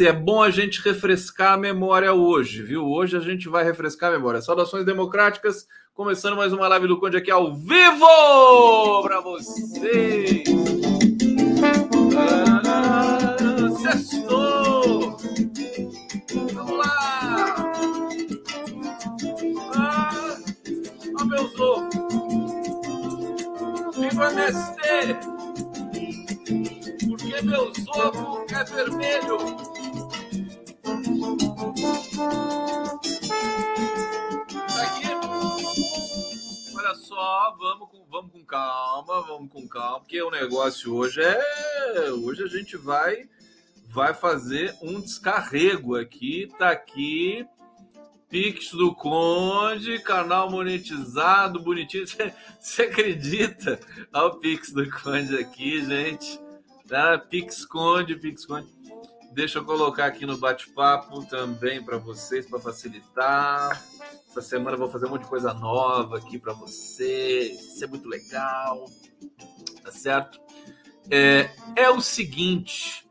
É bom a gente refrescar a memória hoje, viu? Hoje a gente vai refrescar a memória. Saudações democráticas, começando mais uma live do Conde aqui ao vivo para vocês. Negócio hoje é. Hoje a gente vai vai fazer um descarrego aqui. Tá aqui. Pix do Conde, canal monetizado, bonitinho. Você acredita? Olha o Pix do Conde aqui, gente. Tá? Pix Conde, Pix Conde. Deixa eu colocar aqui no bate-papo também para vocês, para facilitar. Essa semana eu vou fazer um monte de coisa nova aqui para vocês. Isso é muito legal. Tá certo? É, é o seguinte.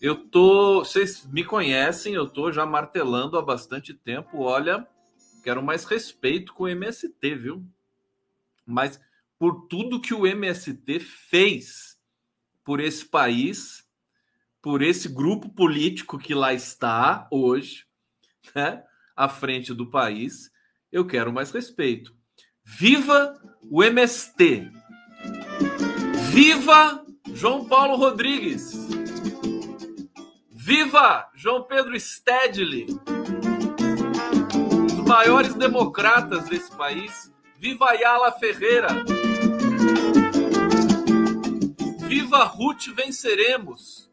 Eu tô. Vocês me conhecem, eu tô já martelando há bastante tempo. Olha, quero mais respeito com o MST, viu? Mas por tudo que o MST fez por esse país, por esse grupo político que lá está hoje, né, à frente do país, eu quero mais respeito. Viva o MST! Viva João Paulo Rodrigues! Viva João Pedro Stedley! Os maiores democratas desse país. Viva Ayala Ferreira! Viva Ruth Venceremos!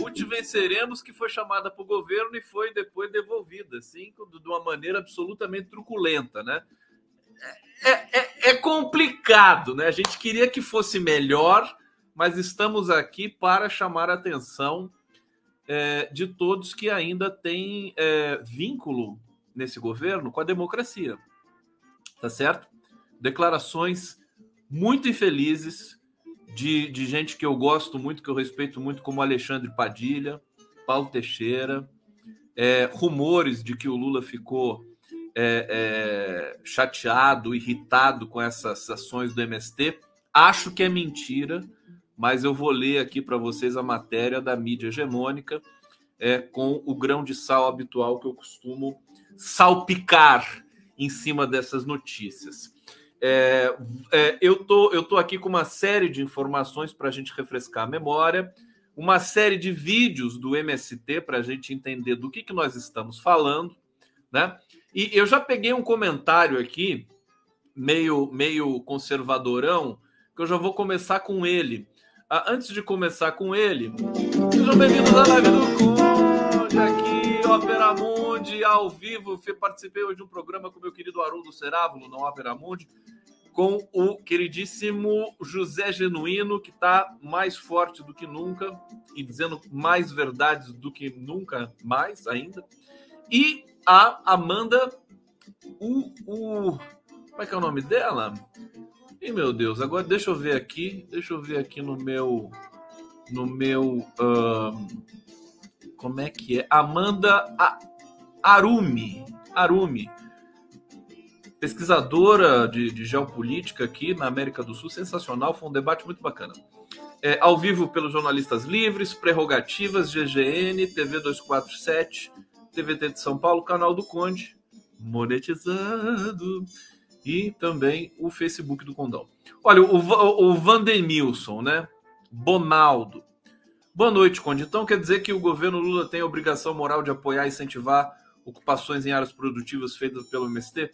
Ruth Venceremos, que foi chamada para o governo e foi depois devolvida, assim, de uma maneira absolutamente truculenta, né? É, é, é complicado, né? A gente queria que fosse melhor, mas estamos aqui para chamar a atenção é, de todos que ainda têm é, vínculo nesse governo com a democracia. Tá certo? Declarações muito infelizes de, de gente que eu gosto muito, que eu respeito muito, como Alexandre Padilha, Paulo Teixeira, é, rumores de que o Lula ficou é, é, chateado, irritado com essas ações do MST. Acho que é mentira, mas eu vou ler aqui para vocês a matéria da mídia hegemônica é, com o grão de sal habitual que eu costumo salpicar em cima dessas notícias. É, é, eu, tô, eu tô aqui com uma série de informações para a gente refrescar a memória, uma série de vídeos do MST para a gente entender do que, que nós estamos falando, né? E eu já peguei um comentário aqui, meio, meio conservadorão, que eu já vou começar com ele. Ah, antes de começar com ele, sejam bem-vindos à live do Conde aqui, Opera Mundi, ao vivo. Participei hoje de um programa com meu querido Haroldo Cerávulo, na Opera Mundi com o queridíssimo José Genuíno, que está mais forte do que nunca e dizendo mais verdades do que nunca mais ainda. E a Amanda, o, o como é que é o nome dela? E meu Deus, agora deixa eu ver aqui, deixa eu ver aqui no meu, no meu, como é que é? Amanda Arumi, Arumi pesquisadora de, de, geopolítica aqui na América do Sul, sensacional, foi um debate muito bacana. É, ao vivo pelos jornalistas livres, prerrogativas, GGN, TV 247, TVT de São Paulo, canal do Conde, monetizado, e também o Facebook do Condão. Olha, o, o, o Vandemilson, né? Bonaldo. Boa noite, Conde. Então quer dizer que o governo Lula tem a obrigação moral de apoiar e incentivar ocupações em áreas produtivas feitas pelo MST?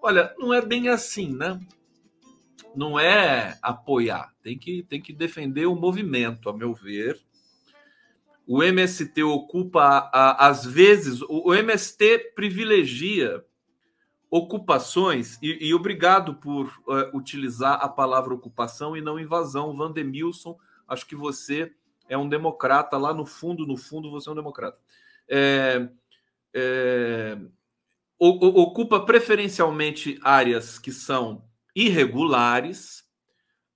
Olha, não é bem assim, né? Não é apoiar, tem que, tem que defender o movimento, a meu ver. O MST ocupa, às vezes, o, o MST privilegia ocupações, e, e obrigado por uh, utilizar a palavra ocupação e não invasão, Vandemilson, acho que você é um democrata, lá no fundo, no fundo, você é um democrata. É, é, ocupa preferencialmente áreas que são irregulares,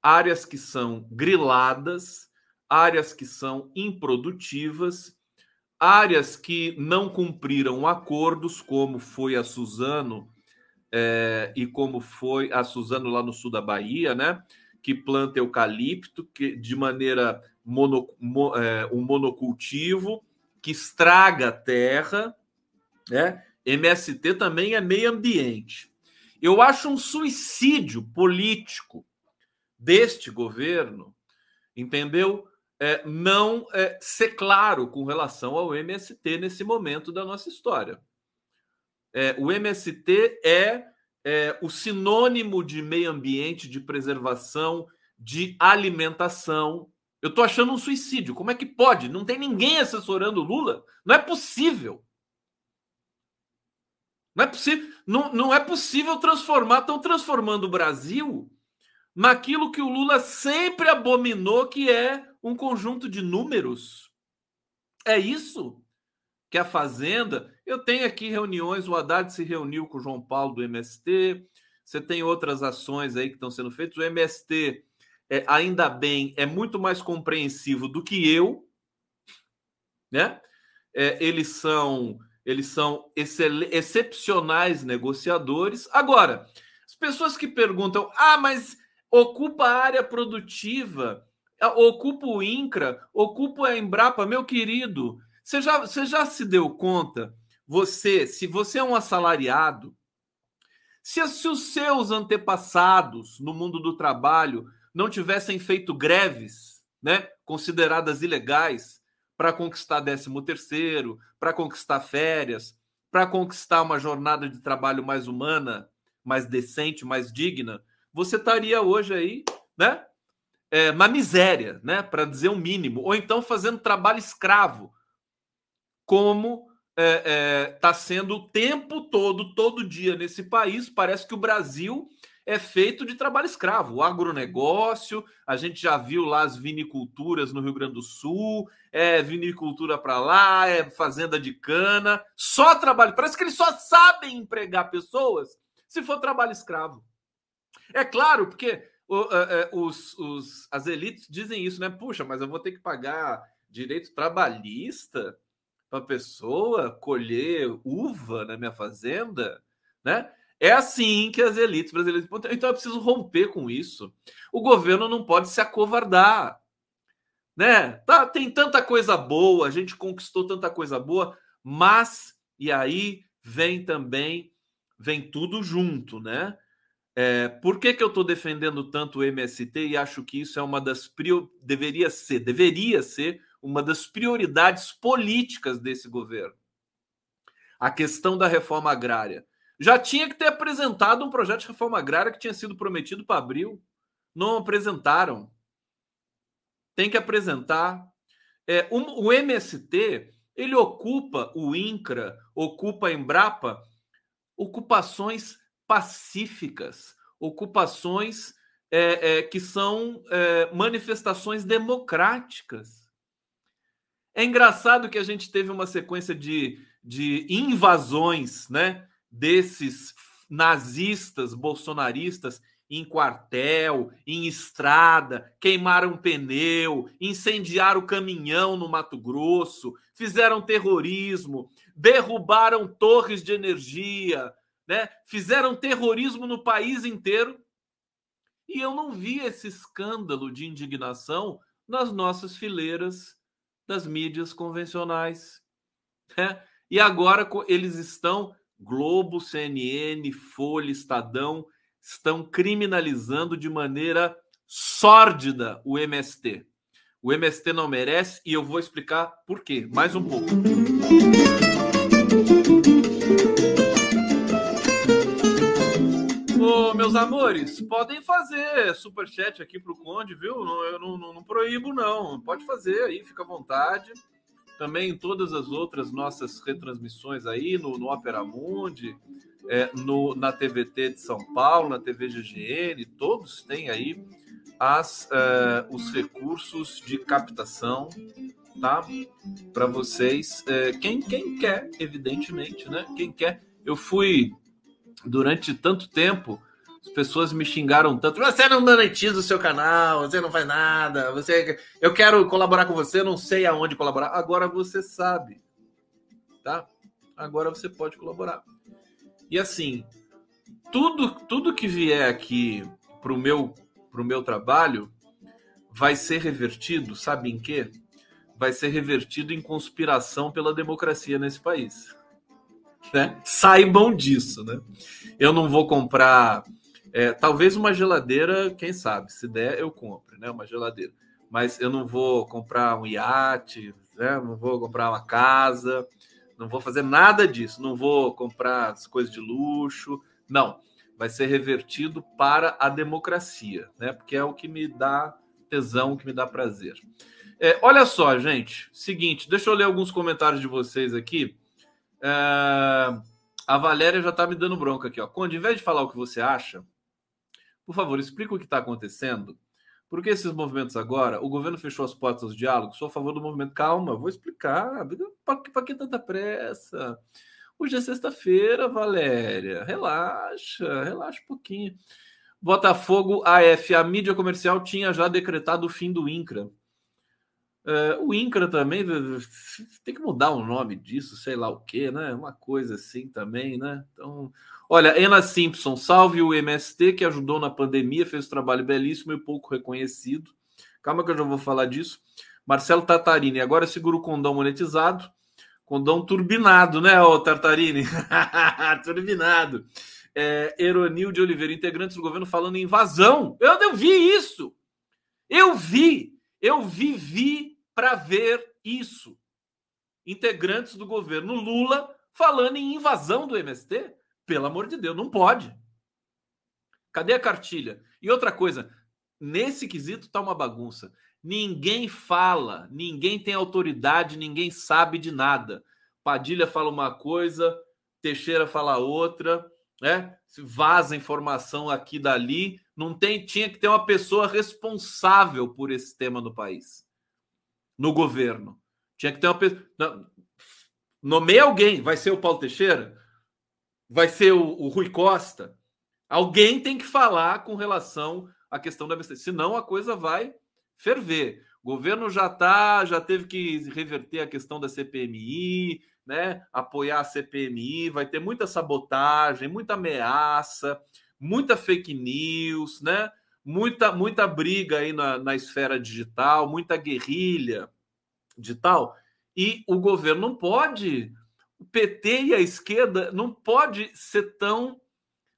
áreas que são griladas, áreas que são improdutivas, áreas que não cumpriram acordos, como foi a Suzano é, e como foi a Suzano lá no sul da Bahia, né? Que planta eucalipto que, de maneira mono, mo, é, um monocultivo que estraga a terra, né? MST também é meio ambiente. Eu acho um suicídio político deste governo, entendeu? É, não é, ser claro com relação ao MST nesse momento da nossa história. É, o MST é, é o sinônimo de meio ambiente, de preservação, de alimentação. Eu estou achando um suicídio. Como é que pode? Não tem ninguém assessorando Lula? Não é possível. Não é possível, não, não é possível transformar, estão transformando o Brasil naquilo que o Lula sempre abominou, que é um conjunto de números. É isso que a Fazenda. Eu tenho aqui reuniões, o Haddad se reuniu com o João Paulo do MST. Você tem outras ações aí que estão sendo feitas. O MST, é, ainda bem, é muito mais compreensivo do que eu, né? É, eles são eles são excepcionais negociadores. Agora, as pessoas que perguntam: ah, mas ocupa a área produtiva, ocupa o INCRA, ocupa a Embrapa, meu querido, você já, você já se deu conta? Você, se você é um assalariado, se, se os seus antepassados no mundo do trabalho não tivessem feito greves, né, consideradas ilegais, para conquistar 13 terceiro, para conquistar férias, para conquistar uma jornada de trabalho mais humana, mais decente, mais digna, você estaria hoje aí, né? É, uma miséria, né? Para dizer o um mínimo, ou então fazendo trabalho escravo, como está é, é, tá sendo o tempo todo, todo dia nesse país. Parece que o Brasil é feito de trabalho escravo. O agronegócio, a gente já viu lá as viniculturas no Rio Grande do Sul, é vinicultura para lá, é fazenda de cana, só trabalho. Parece que eles só sabem empregar pessoas se for trabalho escravo. É claro, porque é, é, os, os, as elites dizem isso, né? Puxa, mas eu vou ter que pagar direito trabalhista para pessoa colher uva na minha fazenda, né? É assim que as elites brasileiras. Então é preciso romper com isso. O governo não pode se acovardar. Né? Tá, tem tanta coisa boa, a gente conquistou tanta coisa boa, mas e aí vem também, vem tudo junto, né? É, por que, que eu estou defendendo tanto o MST e acho que isso é uma das prior... deveria ser, deveria ser uma das prioridades políticas desse governo? A questão da reforma agrária já tinha que ter apresentado um projeto de reforma agrária que tinha sido prometido para abril. Não apresentaram. Tem que apresentar. É, um, o MST ele ocupa o INCRA, ocupa a Embrapa, ocupações pacíficas, ocupações é, é, que são é, manifestações democráticas. É engraçado que a gente teve uma sequência de, de invasões, né? desses nazistas, bolsonaristas em quartel, em estrada, queimaram pneu, incendiaram caminhão no Mato Grosso, fizeram terrorismo, derrubaram torres de energia, né? Fizeram terrorismo no país inteiro. E eu não vi esse escândalo de indignação nas nossas fileiras das mídias convencionais. Né? E agora eles estão Globo, CNN, Folha, Estadão estão criminalizando de maneira sórdida o MST. O MST não merece e eu vou explicar por quê. Mais um pouco. Amores, podem fazer superchat aqui para o Conde, viu? Eu não, não, não proíbo, não. Pode fazer aí, fica à vontade também em todas as outras nossas retransmissões aí no, no Opera Mundi, é, no, na TVT de São Paulo, na TV GGN, todos têm aí as, uh, os recursos de captação, tá? Para vocês, uh, quem, quem quer, evidentemente, né? Quem quer. Eu fui durante tanto tempo, as pessoas me xingaram tanto. Você não monetiza o seu canal, você não faz nada. Você, eu quero colaborar com você, não sei aonde colaborar. Agora você sabe, tá? Agora você pode colaborar. E assim, tudo tudo que vier aqui pro meu pro meu trabalho vai ser revertido, sabe em quê? Vai ser revertido em conspiração pela democracia nesse país. Né? Saibam disso, né? Eu não vou comprar, é, talvez uma geladeira, quem sabe, se der eu compre, né? Uma geladeira, mas eu não vou comprar um iate, né? Não vou comprar uma casa, não vou fazer nada disso, não vou comprar as coisas de luxo, não. Vai ser revertido para a democracia, né? Porque é o que me dá tesão, o que me dá prazer. É, olha só, gente. Seguinte, deixa eu ler alguns comentários de vocês aqui. É, a Valéria já está me dando bronca aqui, ó. Conde, em vez de falar o que você acha, por favor, explica o que está acontecendo por que esses movimentos agora? O governo fechou as portas aos diálogos? Sou a favor do movimento. Calma, vou explicar. Para que tanta pressa? Hoje é sexta-feira, Valéria. Relaxa, relaxa um pouquinho. Botafogo AF. A mídia comercial tinha já decretado o fim do INCRA. É, o INCRA também tem que mudar o nome disso, sei lá o que, né? Uma coisa assim também, né? Então, olha, Ana Simpson, salve o MST que ajudou na pandemia, fez um trabalho belíssimo e pouco reconhecido. Calma que eu já vou falar disso. Marcelo Tartarini, agora segura o condão monetizado. Condão turbinado, né, ô Tartarini? turbinado. É, Eronil de Oliveira, integrantes do governo falando em invasão. Eu, eu vi isso. Eu vi. Eu vivi para ver isso. Integrantes do governo Lula falando em invasão do MST? Pelo amor de Deus, não pode. Cadê a cartilha? E outra coisa, nesse quesito tá uma bagunça. Ninguém fala, ninguém tem autoridade, ninguém sabe de nada. Padilha fala uma coisa, Teixeira fala outra, né? Se vaza informação aqui dali, não tem, tinha que ter uma pessoa responsável por esse tema no país, no governo. Tinha que ter uma pessoa. Nomeia alguém. Vai ser o Paulo Teixeira? Vai ser o, o Rui Costa? Alguém tem que falar com relação à questão da besteira. Senão a coisa vai ferver. O governo já tá, já teve que reverter a questão da CPMI, né? Apoiar a CPMI, vai ter muita sabotagem, muita ameaça muita fake news, né? Muita, muita briga aí na, na esfera digital, muita guerrilha digital. E o governo não pode, o PT e a esquerda não pode ser tão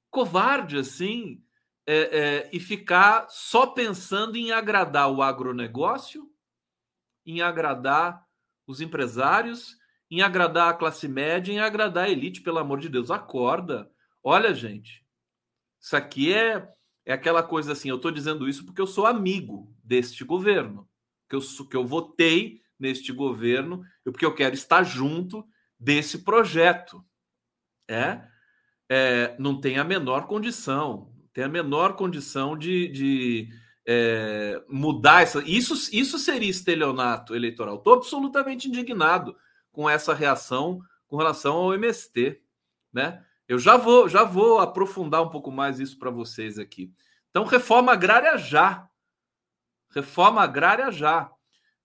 covarde assim é, é, e ficar só pensando em agradar o agronegócio, em agradar os empresários, em agradar a classe média, em agradar a elite, pelo amor de Deus, acorda. Olha, gente, isso aqui é, é aquela coisa assim, eu estou dizendo isso porque eu sou amigo deste governo, que eu, que eu votei neste governo, porque eu quero estar junto desse projeto. É, é não tem a menor condição, tem a menor condição de, de é, mudar essa. Isso, isso seria estelionato eleitoral. Estou absolutamente indignado com essa reação com relação ao MST, né? Eu já vou, já vou aprofundar um pouco mais isso para vocês aqui. Então, reforma agrária já. Reforma agrária já.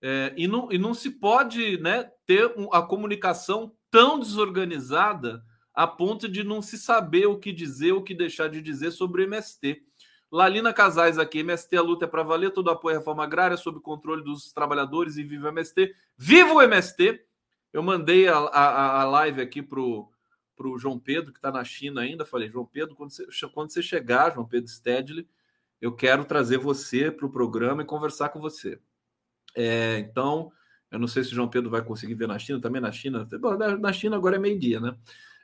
É, e, não, e não se pode né, ter a comunicação tão desorganizada a ponto de não se saber o que dizer, o que deixar de dizer sobre o MST. Lalina Casais aqui, MST, a luta é para valer, todo apoio à reforma agrária, sob controle dos trabalhadores e viva o MST. Viva o MST! Eu mandei a, a, a live aqui para o para o João Pedro, que está na China ainda. Falei, João Pedro, quando você, quando você chegar, João Pedro Stedley, eu quero trazer você para o programa e conversar com você. É, então, eu não sei se o João Pedro vai conseguir ver na China, também na China. Bom, na China agora é meio-dia, né?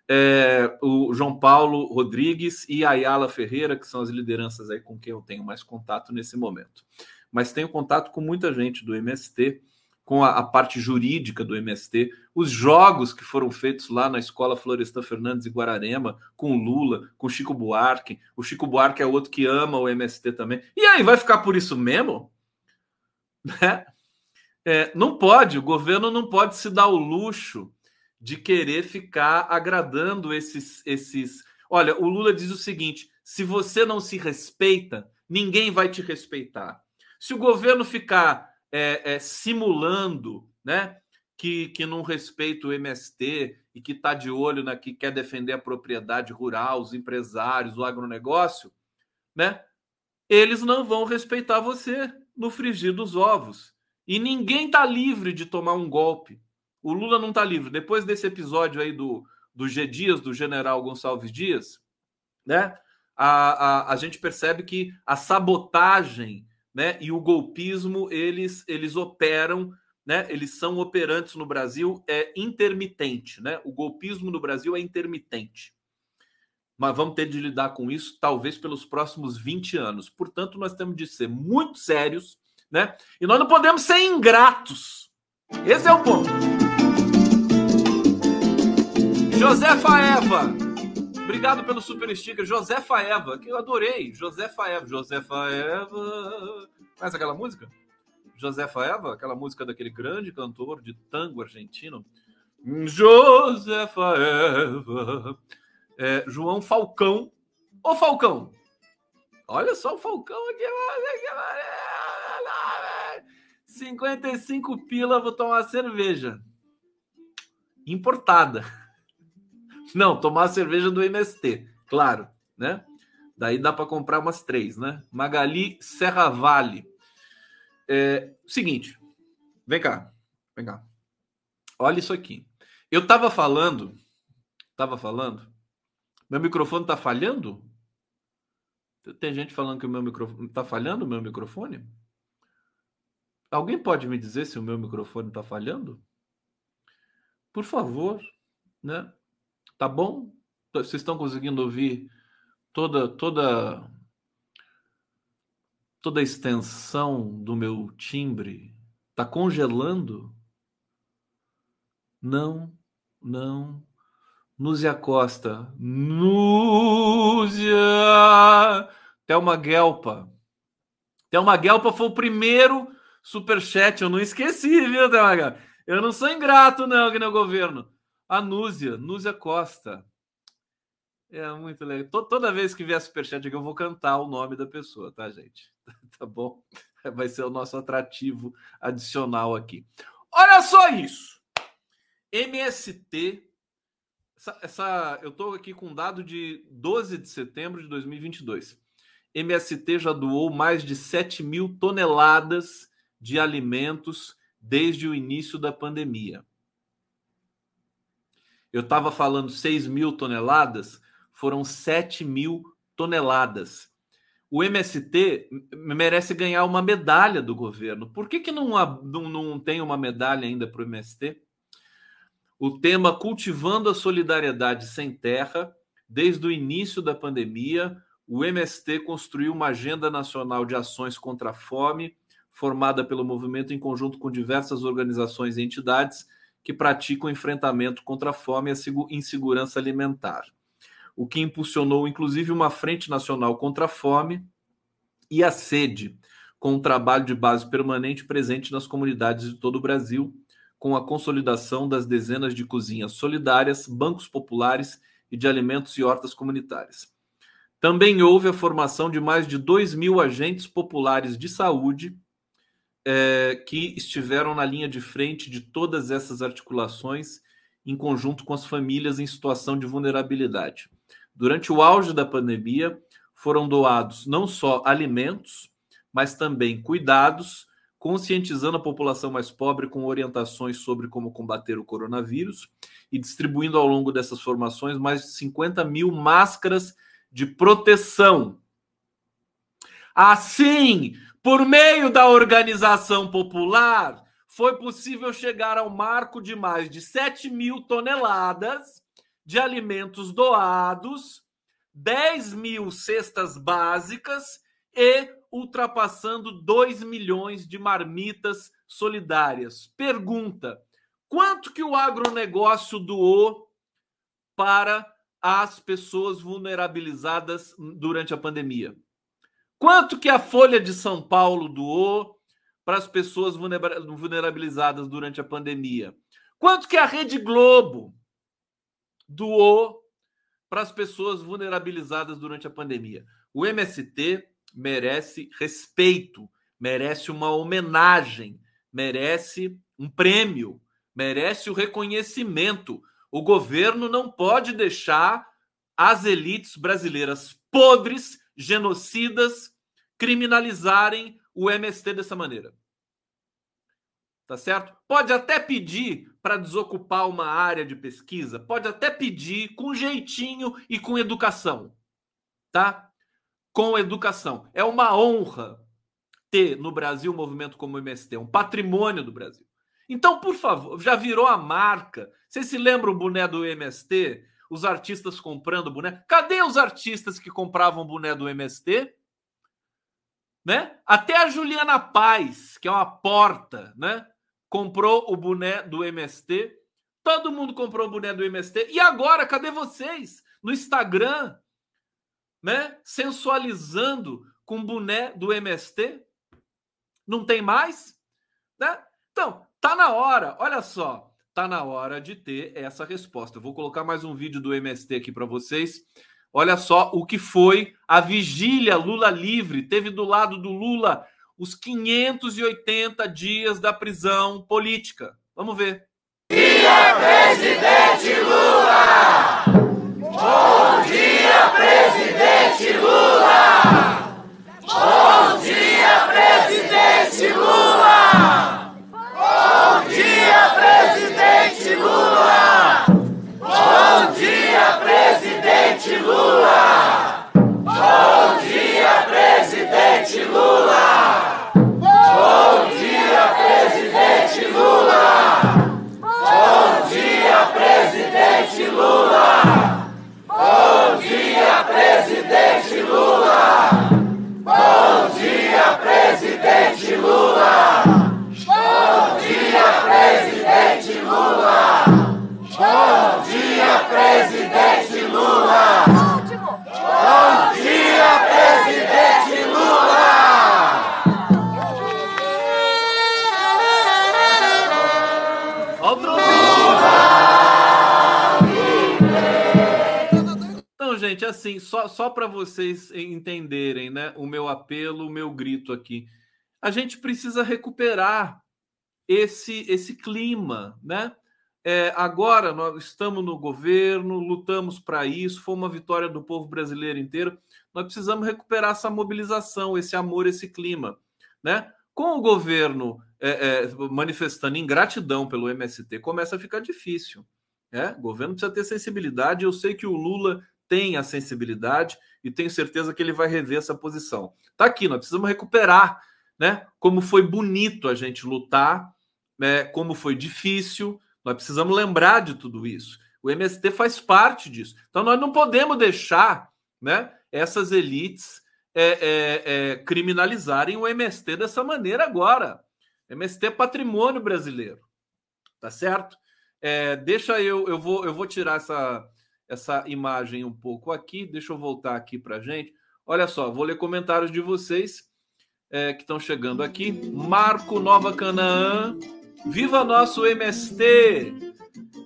É, o João Paulo Rodrigues e Ayala Ferreira, que são as lideranças aí com quem eu tenho mais contato nesse momento. Mas tenho contato com muita gente do MST com a, a, parte jurídica do MST, os jogos que foram feitos lá na escola Florestan Fernandes e Guararema, com Lula, com Chico Buarque. O Chico Buarque é outro que ama o MST também. E aí, vai ficar por isso mesmo? Né? É, não pode, o governo não pode se dar o luxo de querer ficar agradando esses, esses. Olha, o Lula diz o seguinte: se você não se respeita, ninguém vai te respeitar. Se o governo ficar é, é, simulando, né, que, que não respeita o MST e que está de olho na que quer defender a propriedade rural, os empresários, o agronegócio, né, eles não vão respeitar você no frigir dos ovos. E ninguém está livre de tomar um golpe. O Lula não está livre. Depois desse episódio aí do, do G Dias, do general Gonçalves Dias, né? A, a, a gente percebe que a sabotagem né, e o golpismo eles, eles operam, né, eles são operantes no Brasil, é intermitente. Né? O golpismo no Brasil é intermitente. Mas vamos ter de lidar com isso, talvez pelos próximos 20 anos. Portanto, nós temos de ser muito sérios, né? E nós não podemos ser ingratos. Esse é o ponto. Josefa Eva. Obrigado pelo super sticker. Josefa Eva, que eu adorei. Josefa Eva. Josefa Eva. Conhece aquela música? Josefa Eva, aquela música daquele grande cantor de tango argentino. Josefa Eva. É, João Falcão. Ô Falcão! Olha só o Falcão aqui. 55 pila, vou tomar cerveja. Importada. Não, tomar cerveja do MST, claro, né? Daí dá para comprar umas três, né? Magali Serra Vale. É, seguinte, vem cá, vem cá. Olha isso aqui. Eu tava falando, tava falando. Meu microfone tá falhando? Tem gente falando que o meu microfone tá falhando, o meu microfone? Alguém pode me dizer se o meu microfone tá falhando? Por favor, né? Tá bom? Vocês estão conseguindo ouvir toda toda toda a extensão do meu timbre? Tá congelando? Não, não. Núzia Costa. Núzia! Thelma Guelpa. Thelma Guelpa foi o primeiro superchat. Eu não esqueci, viu, Thelma Guelpa? Eu não sou ingrato, não, aqui no governo. A Núzia, Núzia Costa. É muito legal. Toda vez que vier superchat aqui, eu vou cantar o nome da pessoa, tá, gente? Tá bom? Vai ser o nosso atrativo adicional aqui. Olha só isso. MST. Essa, essa, eu estou aqui com um dado de 12 de setembro de 2022. MST já doou mais de 7 mil toneladas de alimentos desde o início da pandemia eu estava falando 6 mil toneladas, foram 7 mil toneladas. O MST merece ganhar uma medalha do governo. Por que, que não, não, não tem uma medalha ainda para o MST? O tema Cultivando a Solidariedade Sem Terra, desde o início da pandemia, o MST construiu uma agenda nacional de ações contra a fome, formada pelo movimento em conjunto com diversas organizações e entidades, que praticam enfrentamento contra a fome e insegurança alimentar, o que impulsionou inclusive uma frente nacional contra a fome e a sede, com um trabalho de base permanente presente nas comunidades de todo o Brasil, com a consolidação das dezenas de cozinhas solidárias, bancos populares e de alimentos e hortas comunitárias. Também houve a formação de mais de 2 mil agentes populares de saúde é, que estiveram na linha de frente de todas essas articulações, em conjunto com as famílias em situação de vulnerabilidade. Durante o auge da pandemia, foram doados não só alimentos, mas também cuidados, conscientizando a população mais pobre com orientações sobre como combater o coronavírus e distribuindo ao longo dessas formações mais de 50 mil máscaras de proteção. Assim, por meio da organização popular, foi possível chegar ao marco de mais de 7 mil toneladas de alimentos doados, 10 mil cestas básicas e ultrapassando 2 milhões de marmitas solidárias. Pergunta: quanto que o agronegócio doou para as pessoas vulnerabilizadas durante a pandemia? Quanto que a Folha de São Paulo doou para as pessoas vulnerabilizadas durante a pandemia? Quanto que a Rede Globo doou para as pessoas vulnerabilizadas durante a pandemia? O MST merece respeito, merece uma homenagem, merece um prêmio, merece o reconhecimento. O governo não pode deixar as elites brasileiras podres, genocidas, criminalizarem o MST dessa maneira. Tá certo? Pode até pedir para desocupar uma área de pesquisa, pode até pedir com jeitinho e com educação, tá? Com educação. É uma honra ter no Brasil um movimento como o MST, um patrimônio do Brasil. Então, por favor, já virou a marca. Vocês se lembram o boné do MST? Os artistas comprando boné? Cadê os artistas que compravam boné do MST? Né? Até a Juliana Paz, que é uma porta, né? comprou o boné do MST. Todo mundo comprou o boné do MST. E agora, cadê vocês? No Instagram, né? Sensualizando com o boné do MST? Não tem mais? Né? Então, tá na hora. Olha só, tá na hora de ter essa resposta. Eu vou colocar mais um vídeo do MST aqui para vocês. Olha só o que foi a vigília Lula livre. Teve do lado do Lula os 580 dias da prisão política. Vamos ver. Dia presidente Lula! Bom dia, presidente Lula! Bom dia, presidente Lula! Bom dia, presidente Lula! Bom dia, presidente Lula! Bom dia, presidente Lula! presidente Lula! Bom dia, presidente Lula! Bom dia, presidente Lula! Bom dia, presidente Lula! Bom dia, presidente Lula! Bom dia, presidente Lula! gente, assim, só, só para vocês entenderem, né, o meu apelo, o meu grito aqui. A gente precisa recuperar esse esse clima, né? É, agora nós estamos no governo, lutamos para isso, foi uma vitória do povo brasileiro inteiro. Nós precisamos recuperar essa mobilização, esse amor, esse clima, né? Com o governo é, é, manifestando ingratidão pelo MST, começa a ficar difícil. Né? O governo precisa ter sensibilidade. Eu sei que o Lula tem a sensibilidade e tenho certeza que ele vai rever essa posição. Tá aqui, nós precisamos recuperar, né? Como foi bonito a gente lutar, né? Como foi difícil. Nós precisamos lembrar de tudo isso. O MST faz parte disso. Então nós não podemos deixar, né? Essas elites é, é, é, criminalizarem o MST dessa maneira agora. MST é patrimônio brasileiro, tá certo? É, deixa eu, eu vou, eu vou tirar essa essa imagem um pouco aqui. Deixa eu voltar aqui para gente. Olha só, vou ler comentários de vocês é, que estão chegando aqui. Marco Nova Canaã. Viva nosso MST!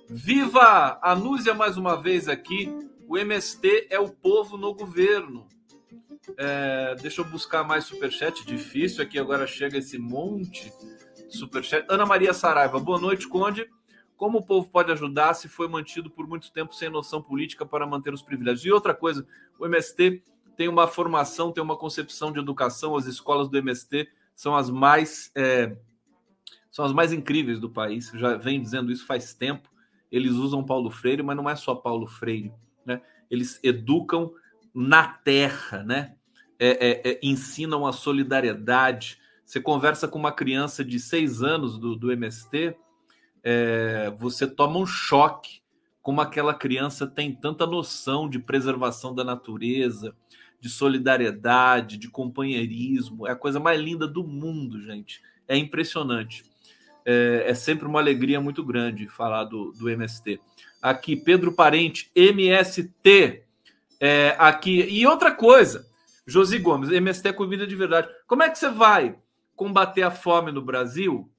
Viva a Núzia mais uma vez aqui. O MST é o povo no governo. É, deixa eu buscar mais superchat. Difícil aqui, agora chega esse monte de superchat. Ana Maria Saraiva, boa noite, Conde. Como o povo pode ajudar se foi mantido por muito tempo sem noção política para manter os privilégios? E outra coisa, o MST tem uma formação, tem uma concepção de educação, as escolas do MST são as mais é, são as mais incríveis do país. Já vem dizendo isso faz tempo. Eles usam Paulo Freire, mas não é só Paulo Freire, né? Eles educam na terra, né? É, é, é ensinam a solidariedade. Você conversa com uma criança de seis anos do, do MST, é, você toma um choque como aquela criança tem tanta noção de preservação da natureza, de solidariedade, de companheirismo. É a coisa mais linda do mundo, gente. É impressionante. É, é, sempre uma alegria muito grande falar do, do MST. Aqui, Pedro Parente, MST. É, aqui. E outra coisa, Josi Gomes, MST é comida de verdade. Como é que você vai combater a fome no Brasil?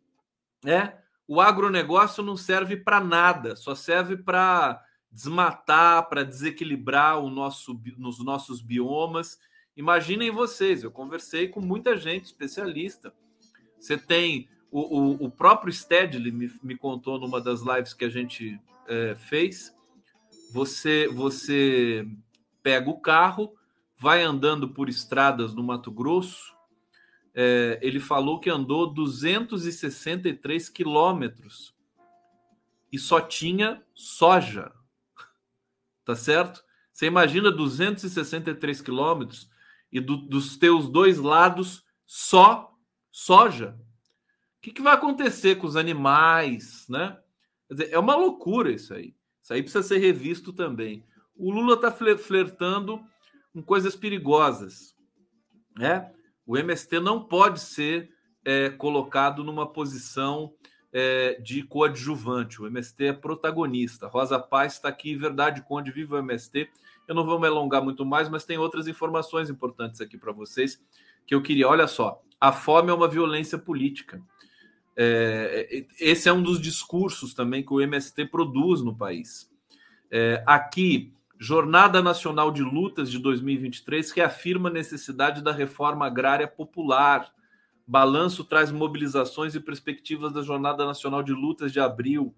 É, o agronegócio não serve para nada, só serve para desmatar, para desequilibrar o nosso, nos nossos biomas. Imaginem vocês, eu conversei com muita gente especialista. Você tem o, o, o próprio Stedley me, me, contou numa das lives que a gente é, fez. Você, você pega o carro, vai andando por estradas no Mato Grosso. É, ele falou que andou 263 quilômetros e só tinha soja tá certo? Você imagina 263 quilômetros e do, dos teus dois lados só soja. O que, que, vai acontecer com os animais, né? Dizer, é uma loucura isso aí. Isso aí precisa ser revisto também. O Lula está flertando com coisas perigosas, né? O MST não pode ser é, colocado numa posição é, de coadjuvante. O MST é protagonista. Rosa Paz está aqui, verdade, onde vive o MST. Eu não vou me alongar muito mais, mas tem outras informações importantes aqui para vocês que eu queria. Olha só, a fome é uma violência política. É, esse é um dos discursos também que o MST produz no país. É, aqui, Jornada Nacional de Lutas de 2023 reafirma a necessidade da reforma agrária popular Balanço traz mobilizações e perspectivas da Jornada Nacional de Lutas de abril,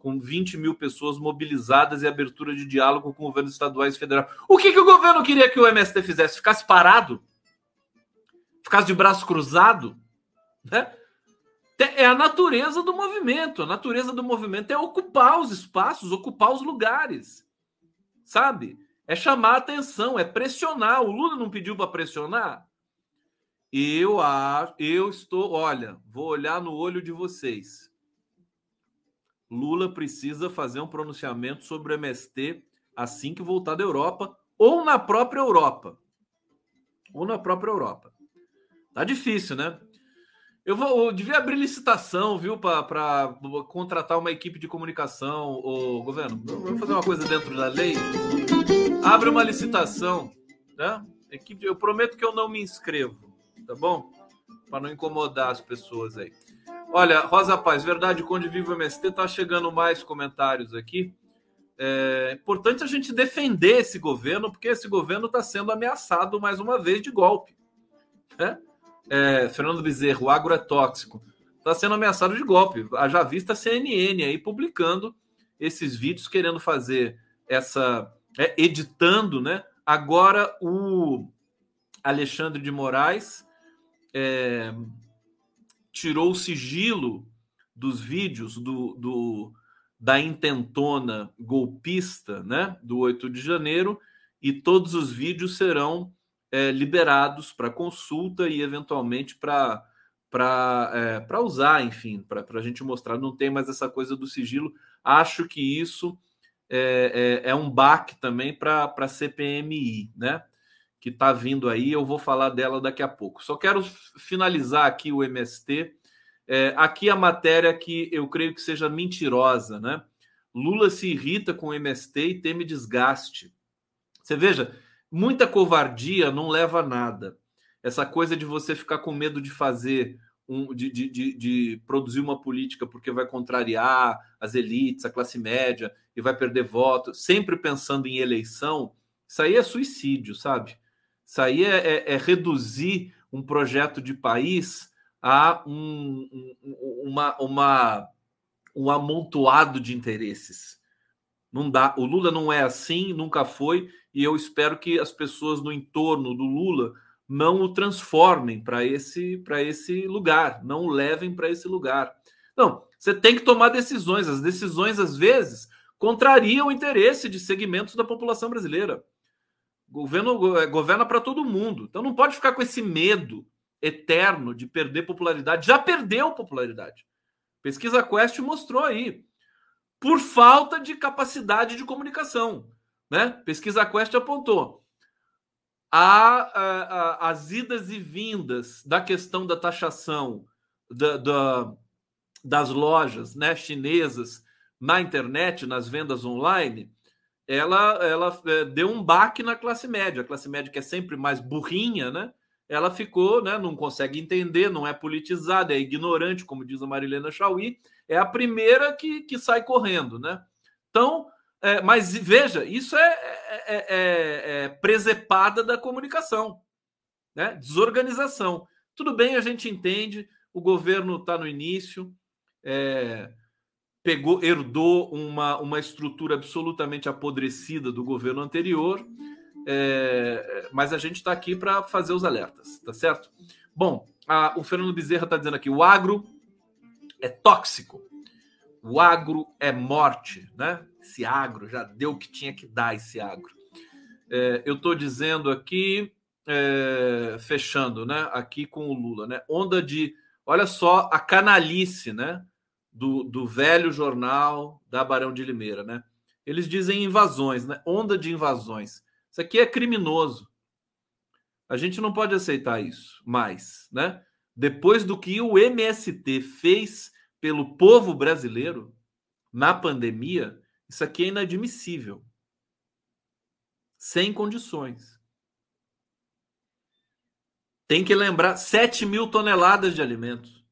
com 20 mil pessoas mobilizadas e abertura de diálogo com governos estaduais e federais. O que, que o governo queria que o MST fizesse? Ficasse parado? Ficasse de braço cruzado? Né? É a natureza do movimento. A natureza do movimento é ocupar os espaços, ocupar os lugares. Sabe? É chamar atenção, é pressionar. O Lula não pediu para pressionar? Eu acho, eu estou, olha, vou olhar no olho de vocês. Lula precisa fazer um pronunciamento sobre o MST assim que voltar da Europa ou na própria Europa. Ou na própria Europa. Tá difícil, né? Eu vou eu devia abrir licitação, viu, para contratar uma equipe de comunicação, o governo. Vamos fazer uma coisa dentro da lei. Abre uma licitação, né? Equipe, eu prometo que eu não me inscrevo tá bom? Para não incomodar as pessoas aí. Olha, Rosa Paz, verdade, Conde Vivo MST, tá chegando mais comentários aqui. É importante a gente defender esse governo, porque esse governo está sendo ameaçado mais uma vez de golpe. Né? É, Fernando Bezerro, o agro é tóxico. Está sendo ameaçado de golpe. Já vista a CNN aí publicando esses vídeos, querendo fazer essa. É, editando, né? Agora o Alexandre de Moraes é, tirou o sigilo dos vídeos do, do, da intentona golpista né, do 8 de janeiro e todos os vídeos serão é, liberados para consulta e eventualmente para para é, usar, enfim, para a gente mostrar. Não tem mais essa coisa do sigilo. Acho que isso é, é, é um baque também para a CPMI, né? que está vindo aí. Eu vou falar dela daqui a pouco. Só quero finalizar aqui o MST. É, aqui a matéria que eu creio que seja mentirosa, né? Lula se irrita com o MST e teme desgaste. Você veja, muita covardia não leva a nada. Essa coisa de você ficar com medo de fazer um, de, de, de, de, produzir uma política porque vai contrariar as elites, a classe média e vai perder voto, sempre pensando em eleição, isso aí é suicídio, sabe? Isso aí é, é, é reduzir um projeto de país a um, um, uma, uma, um amontoado de interesses. Não dá. O Lula não é assim, nunca foi, e eu espero que as pessoas no entorno do Lula não o transformem para esse, esse lugar, não o levem para esse lugar. Não, você tem que tomar decisões. As decisões, às vezes, contrariam o interesse de segmentos da população brasileira. Governo é, governa para todo mundo. Então não pode ficar com esse medo eterno de perder popularidade. Já perdeu popularidade. Pesquisa Quest mostrou aí. Por falta de capacidade de comunicação. Né? Pesquisa Quest apontou. A, a, a, as idas e vindas da questão da taxação da, da, das lojas né, chinesas na internet, nas vendas online, ela, ela é, deu um baque na classe média. A classe média, que é sempre mais burrinha, né? Ela ficou, né? Não consegue entender, não é politizada, é ignorante, como diz a Marilena Chauí, é a primeira que, que sai correndo, né? Então, é, mas veja, isso é, é, é, é presepada da comunicação, né? Desorganização. Tudo bem, a gente entende, o governo está no início, é, pegou, herdou uma, uma estrutura absolutamente apodrecida do governo anterior, é, mas a gente está aqui para fazer os alertas, tá certo? Bom, a, o Fernando Bezerra está dizendo aqui: o agro é tóxico, o agro é morte, né? Esse agro já deu o que tinha que dar, esse agro. É, eu estou dizendo aqui, é, fechando, né? Aqui com o Lula, né? Onda de, olha só a canalice, né? do, do velho jornal da Barão de Limeira, né? Eles dizem invasões, né? Onda de invasões. Isso aqui é criminoso. A gente não pode aceitar isso mais, né? Depois do que o MST fez pelo povo brasileiro na pandemia, isso aqui é inadmissível. Sem condições. Tem que lembrar 7 mil toneladas de alimentos.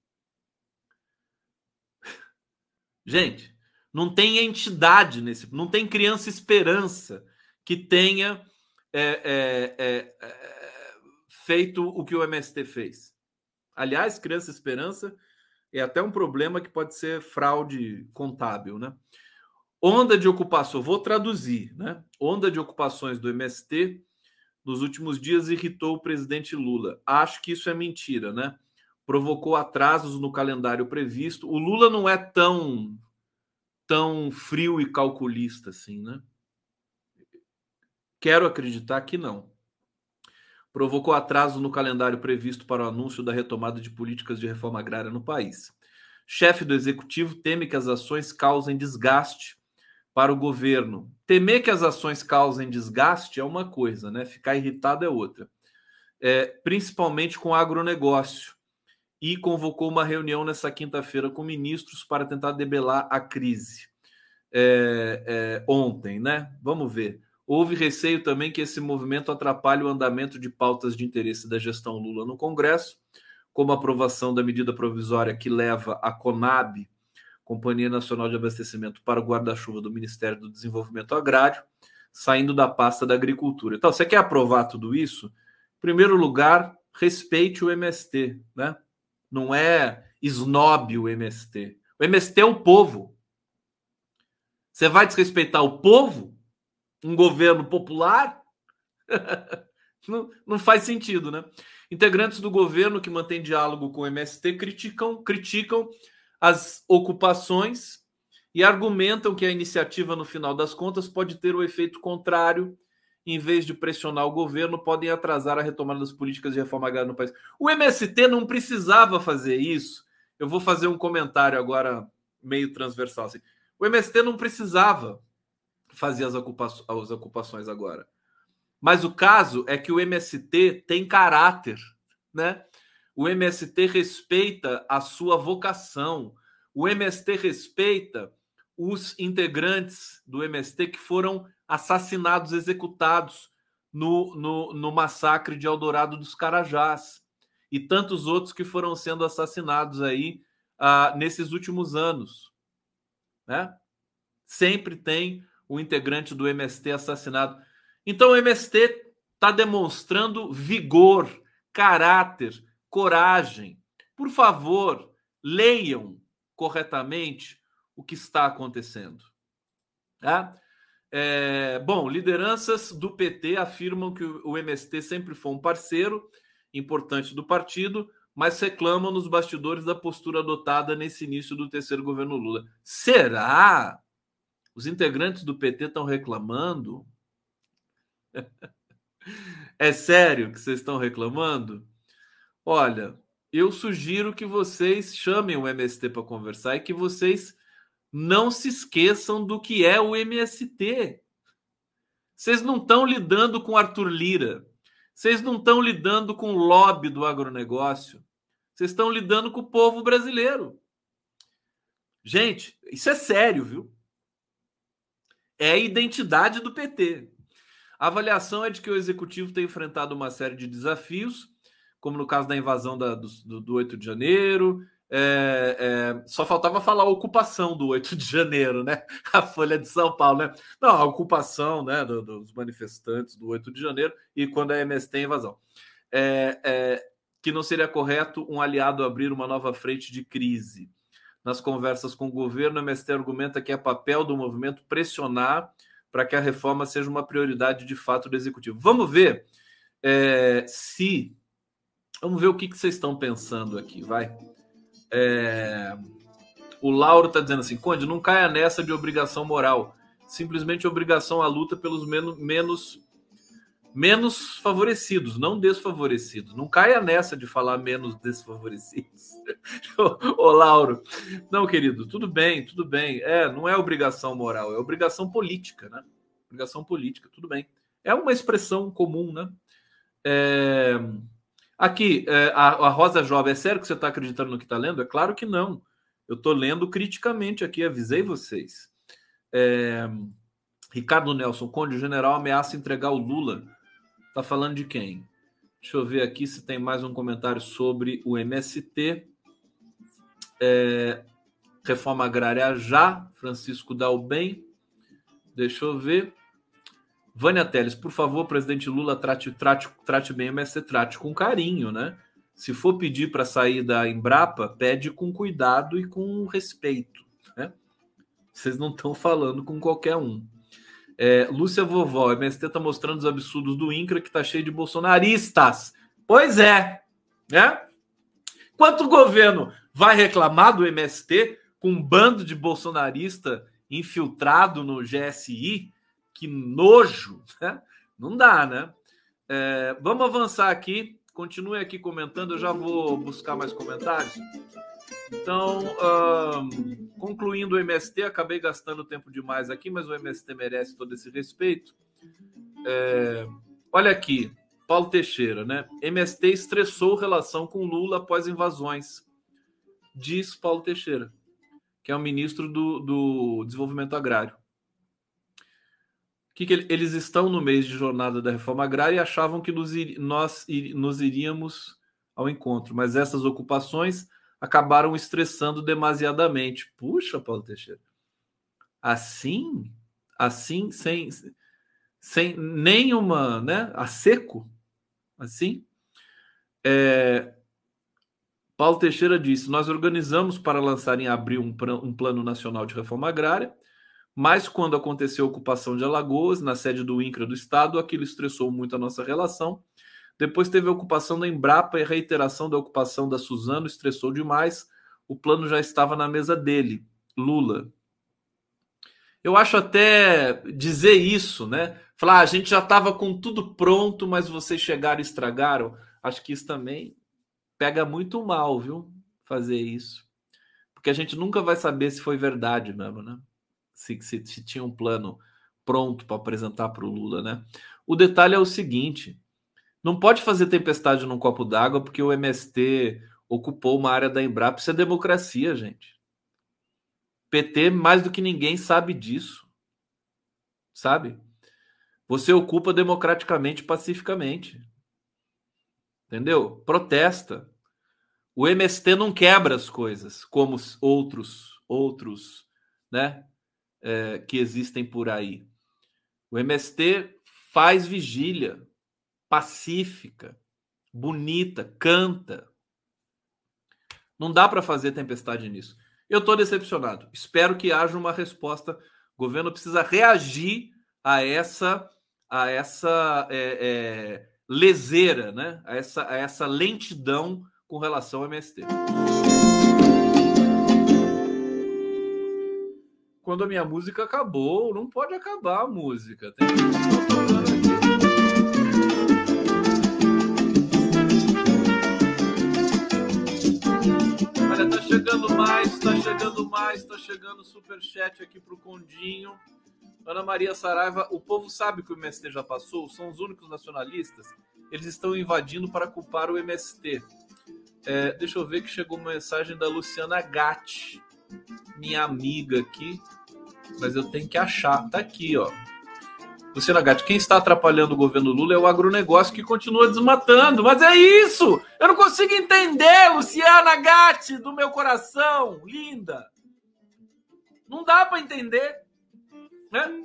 Gente, não tem entidade nesse, não tem criança esperança que tenha é, é, é, é feito o que o MST fez. Aliás, criança esperança é até um problema que pode ser fraude contábil, né? Onda de ocupação, vou traduzir, né? Onda de ocupações do MST nos últimos dias irritou o presidente Lula. Acho que isso é mentira, né? provocou atrasos no calendário previsto. O Lula não é tão tão frio e calculista assim, né? Quero acreditar que não. Provocou atraso no calendário previsto para o anúncio da retomada de políticas de reforma agrária no país. Chefe do executivo teme que as ações causem desgaste para o governo. Temer que as ações causem desgaste é uma coisa, né? Ficar irritado é outra. É, principalmente com o agronegócio e convocou uma reunião nessa quinta-feira com ministros para tentar debelar a crise. É, é, ontem, né? Vamos ver. Houve receio também que esse movimento atrapalhe o andamento de pautas de interesse da gestão Lula no Congresso, como a aprovação da medida provisória que leva a Conab, Companhia Nacional de Abastecimento, para o guarda-chuva do Ministério do Desenvolvimento Agrário, saindo da pasta da Agricultura. Então, você quer aprovar tudo isso? Em primeiro lugar, respeite o MST, né? não é snob o MST. O MST é o povo. Você vai desrespeitar o povo? Um governo popular? não, não faz sentido, né? Integrantes do governo que mantém diálogo com o MST criticam, criticam as ocupações e argumentam que a iniciativa, no final das contas, pode ter o efeito contrário em vez de pressionar o governo, podem atrasar a retomada das políticas de reforma agrária no país. O MST não precisava fazer isso. Eu vou fazer um comentário agora meio transversal. Assim. O MST não precisava fazer as, ocupa as ocupações agora. Mas o caso é que o MST tem caráter, né? O MST respeita a sua vocação. O MST respeita os integrantes do MST que foram assassinados, executados no, no, no massacre de Eldorado dos Carajás e tantos outros que foram sendo assassinados aí ah, nesses últimos anos. Né? Sempre tem o integrante do MST assassinado. Então o MST está demonstrando vigor, caráter, coragem. Por favor, leiam corretamente o que está acontecendo. Tá? É, bom, lideranças do PT afirmam que o MST sempre foi um parceiro importante do partido, mas reclamam nos bastidores da postura adotada nesse início do terceiro governo Lula. Será? Os integrantes do PT estão reclamando? é sério que vocês estão reclamando? Olha, eu sugiro que vocês chamem o MST para conversar e que vocês não se esqueçam do que é o MST. Vocês não estão lidando com Arthur Lira. Vocês não estão lidando com o lobby do agronegócio. Vocês estão lidando com o povo brasileiro. Gente, isso é sério, viu? É a identidade do PT. A avaliação é de que o executivo tem enfrentado uma série de desafios, como no caso da invasão da, do, do 8 de janeiro. É, é, só faltava falar a ocupação do 8 de janeiro, né? A Folha de São Paulo, né? Não, a ocupação né, do, dos manifestantes do 8 de janeiro e quando a MS tem invasão. É, é, que não seria correto um aliado abrir uma nova frente de crise. Nas conversas com o governo, o MST argumenta que é papel do movimento pressionar para que a reforma seja uma prioridade de fato do executivo. Vamos ver é, se. Vamos ver o que, que vocês estão pensando aqui, vai. É, o Lauro está dizendo assim: Conde, não caia nessa de obrigação moral. Simplesmente obrigação à luta pelos menos, menos, menos favorecidos, não desfavorecidos. Não caia nessa de falar menos desfavorecidos. ô, Lauro. Não, querido, tudo bem, tudo bem. É, não é obrigação moral, é obrigação política, né? Obrigação política, tudo bem. É uma expressão comum, né? É... Aqui, é, a, a, Rosa Jovem, é sério que você está acreditando no que está lendo? É claro que não. Eu estou lendo criticamente aqui, avisei vocês. É... Ricardo Nelson Conde, o general ameaça entregar o Lula. Tá falando de quem? Deixa eu ver aqui se tem mais um comentário sobre o MST. É, reforma agrária já, Francisco Dalben. Deixa eu ver. Vânia Teles, por favor, presidente Lula, trate, trate, trate bem o MST, trate com carinho, né? Se for pedir para sair da Embrapa, pede com cuidado e com respeito. Né? Vocês não estão falando com qualquer um. É, Lúcia Vovó, o MST está mostrando os absurdos do INCRA, que está cheio de bolsonaristas. Pois é, né? Quanto o governo vai reclamar do MST com um bando de bolsonarista infiltrado no GSI? Que nojo, né? Não dá, né? É, vamos avançar aqui. Continue aqui comentando, eu já vou buscar mais comentários. Então, um, concluindo o MST, acabei gastando tempo demais aqui, mas o MST merece todo esse respeito. É, olha aqui, Paulo Teixeira, né? MST estressou relação com Lula após invasões, diz Paulo Teixeira, que é o ministro do, do Desenvolvimento Agrário. Que, que eles estão no mês de jornada da reforma agrária e achavam que nos, nós nos iríamos ao encontro, mas essas ocupações acabaram estressando demasiadamente. Puxa, Paulo Teixeira. Assim, assim, sem, sem nenhuma, né? A seco, assim. É, Paulo Teixeira disse: Nós organizamos para lançar em abril um, um plano nacional de reforma agrária, mas quando aconteceu a ocupação de Alagoas, na sede do INCRA do Estado, aquilo estressou muito a nossa relação depois teve a ocupação da Embrapa e a reiteração da ocupação da Suzano estressou demais. O plano já estava na mesa dele, Lula. Eu acho até dizer isso, né? Falar, ah, a gente já estava com tudo pronto, mas vocês chegaram e estragaram. Acho que isso também pega muito mal, viu? Fazer isso. Porque a gente nunca vai saber se foi verdade mesmo, né? Se, se, se tinha um plano pronto para apresentar para o Lula, né? O detalhe é o seguinte: não pode fazer tempestade num copo d'água porque o MST ocupou uma área da Embrapa. Isso é democracia, gente. PT, mais do que ninguém, sabe disso. Sabe? Você ocupa democraticamente, pacificamente. Entendeu? Protesta. O MST não quebra as coisas como outros, outros, né? É, que existem por aí. O MST faz vigília, pacífica, bonita, canta. Não dá para fazer tempestade nisso. Eu estou decepcionado. Espero que haja uma resposta. O governo precisa reagir a essa a essa é, é, leseira, né? A essa, a essa lentidão com relação ao MST. Quando a minha música acabou, não pode acabar a música. Tem que chegando mais, tá chegando mais, tá chegando super chat aqui pro Condinho. Ana Maria Saraiva, o povo sabe que o MST já passou, são os únicos nacionalistas. Eles estão invadindo para culpar o MST. É, deixa eu ver que chegou uma mensagem da Luciana Gatti. minha amiga aqui, mas eu tenho que achar. Tá aqui, ó. Luciana Gatti, quem está atrapalhando o governo Lula é o agronegócio que continua desmatando. Mas é isso! Eu não consigo entender, Luciana Gatti, do meu coração, linda. Não dá para entender. Né?